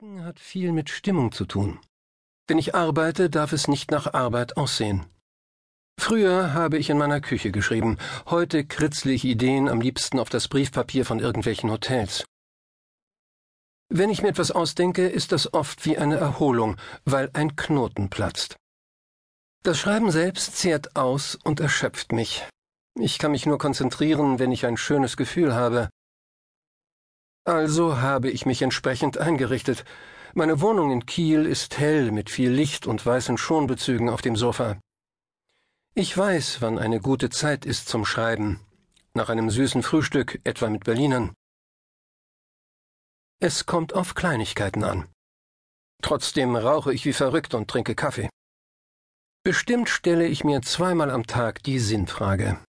Denken hat viel mit Stimmung zu tun. Wenn ich arbeite, darf es nicht nach Arbeit aussehen. Früher habe ich in meiner Küche geschrieben, heute kritzle ich Ideen am liebsten auf das Briefpapier von irgendwelchen Hotels. Wenn ich mir etwas ausdenke, ist das oft wie eine Erholung, weil ein Knoten platzt. Das Schreiben selbst zehrt aus und erschöpft mich. Ich kann mich nur konzentrieren, wenn ich ein schönes Gefühl habe. Also habe ich mich entsprechend eingerichtet. Meine Wohnung in Kiel ist hell mit viel Licht und weißen Schonbezügen auf dem Sofa. Ich weiß, wann eine gute Zeit ist zum Schreiben. Nach einem süßen Frühstück, etwa mit Berlinern. Es kommt auf Kleinigkeiten an. Trotzdem rauche ich wie verrückt und trinke Kaffee. Bestimmt stelle ich mir zweimal am Tag die Sinnfrage.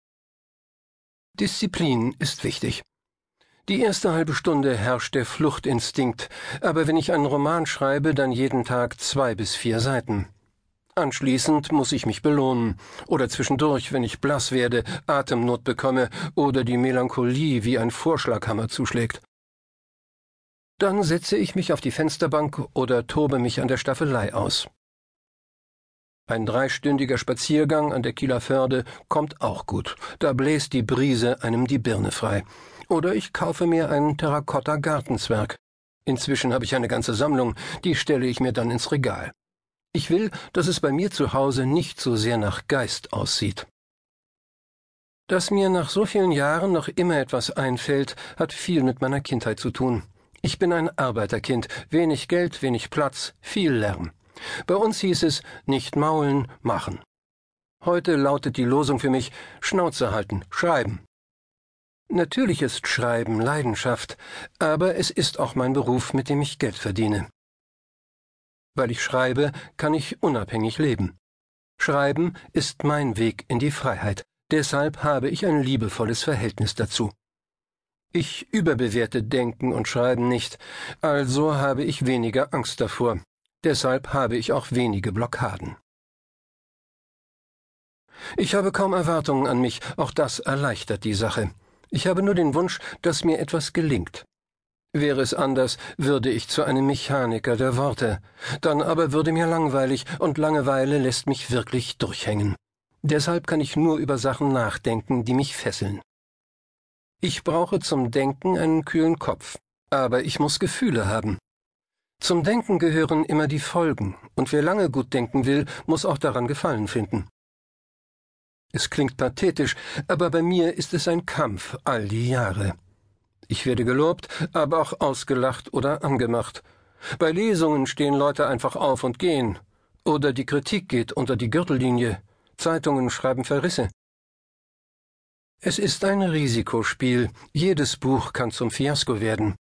Disziplin ist wichtig. Die erste halbe Stunde herrscht der Fluchtinstinkt, aber wenn ich einen Roman schreibe, dann jeden Tag zwei bis vier Seiten. Anschließend muss ich mich belohnen, oder zwischendurch, wenn ich blass werde, Atemnot bekomme oder die Melancholie wie ein Vorschlaghammer zuschlägt. Dann setze ich mich auf die Fensterbank oder tobe mich an der Staffelei aus. Ein dreistündiger Spaziergang an der Kieler Förde kommt auch gut, da bläst die Brise einem die Birne frei. Oder ich kaufe mir ein Terrakotta-Gartenzwerg. Inzwischen habe ich eine ganze Sammlung, die stelle ich mir dann ins Regal. Ich will, dass es bei mir zu Hause nicht so sehr nach Geist aussieht. Dass mir nach so vielen Jahren noch immer etwas einfällt, hat viel mit meiner Kindheit zu tun. Ich bin ein Arbeiterkind, wenig Geld, wenig Platz, viel Lärm. Bei uns hieß es nicht maulen, machen. Heute lautet die Losung für mich Schnauze halten, schreiben. Natürlich ist Schreiben Leidenschaft, aber es ist auch mein Beruf, mit dem ich Geld verdiene. Weil ich schreibe, kann ich unabhängig leben. Schreiben ist mein Weg in die Freiheit, deshalb habe ich ein liebevolles Verhältnis dazu. Ich überbewerte Denken und Schreiben nicht, also habe ich weniger Angst davor, deshalb habe ich auch wenige Blockaden. Ich habe kaum Erwartungen an mich, auch das erleichtert die Sache. Ich habe nur den Wunsch, dass mir etwas gelingt. Wäre es anders, würde ich zu einem Mechaniker der Worte. Dann aber würde mir langweilig, und Langeweile lässt mich wirklich durchhängen. Deshalb kann ich nur über Sachen nachdenken, die mich fesseln. Ich brauche zum Denken einen kühlen Kopf, aber ich muss Gefühle haben. Zum Denken gehören immer die Folgen, und wer lange gut denken will, muss auch daran Gefallen finden. Es klingt pathetisch, aber bei mir ist es ein Kampf all die Jahre. Ich werde gelobt, aber auch ausgelacht oder angemacht. Bei Lesungen stehen Leute einfach auf und gehen. Oder die Kritik geht unter die Gürtellinie. Zeitungen schreiben Verrisse. Es ist ein Risikospiel. Jedes Buch kann zum Fiasko werden.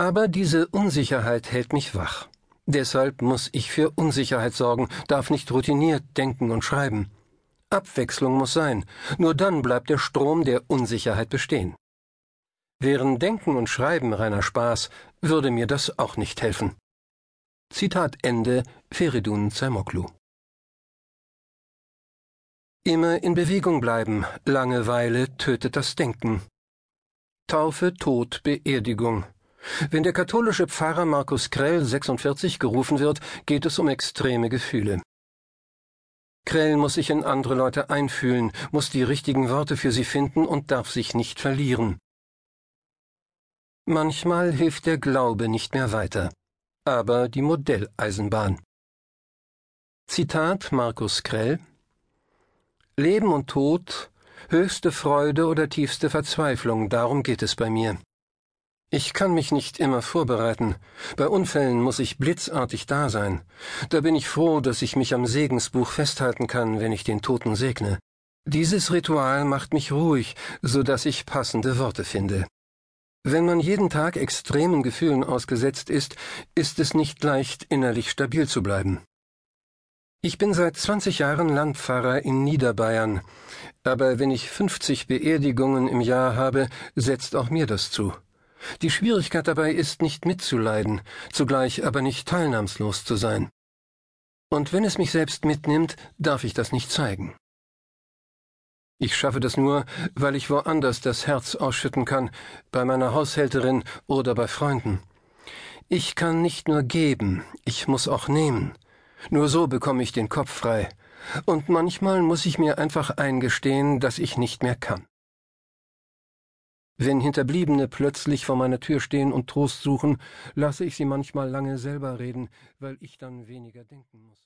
Aber diese Unsicherheit hält mich wach. Deshalb muss ich für Unsicherheit sorgen, darf nicht routiniert denken und schreiben. Abwechslung muss sein, nur dann bleibt der Strom der Unsicherheit bestehen. Wären Denken und Schreiben reiner Spaß, würde mir das auch nicht helfen. Zitat Ende Feridun Zermoklu Immer in Bewegung bleiben, Langeweile tötet das Denken. Taufe, Tod, Beerdigung. Wenn der katholische Pfarrer Markus Krell 46 gerufen wird, geht es um extreme Gefühle. Krell muss sich in andere Leute einfühlen, muss die richtigen Worte für sie finden und darf sich nicht verlieren. Manchmal hilft der Glaube nicht mehr weiter, aber die Modelleisenbahn. Zitat Markus Krell Leben und Tod, höchste Freude oder tiefste Verzweiflung, darum geht es bei mir. Ich kann mich nicht immer vorbereiten. Bei Unfällen muss ich blitzartig da sein. Da bin ich froh, dass ich mich am Segensbuch festhalten kann, wenn ich den Toten segne. Dieses Ritual macht mich ruhig, so dass ich passende Worte finde. Wenn man jeden Tag extremen Gefühlen ausgesetzt ist, ist es nicht leicht, innerlich stabil zu bleiben. Ich bin seit 20 Jahren Landpfarrer in Niederbayern, aber wenn ich 50 Beerdigungen im Jahr habe, setzt auch mir das zu. Die Schwierigkeit dabei ist, nicht mitzuleiden, zugleich aber nicht teilnahmslos zu sein. Und wenn es mich selbst mitnimmt, darf ich das nicht zeigen. Ich schaffe das nur, weil ich woanders das Herz ausschütten kann, bei meiner Haushälterin oder bei Freunden. Ich kann nicht nur geben, ich muss auch nehmen. Nur so bekomme ich den Kopf frei. Und manchmal muss ich mir einfach eingestehen, dass ich nicht mehr kann. Wenn Hinterbliebene plötzlich vor meiner Tür stehen und Trost suchen, lasse ich sie manchmal lange selber reden, weil ich dann weniger denken muss.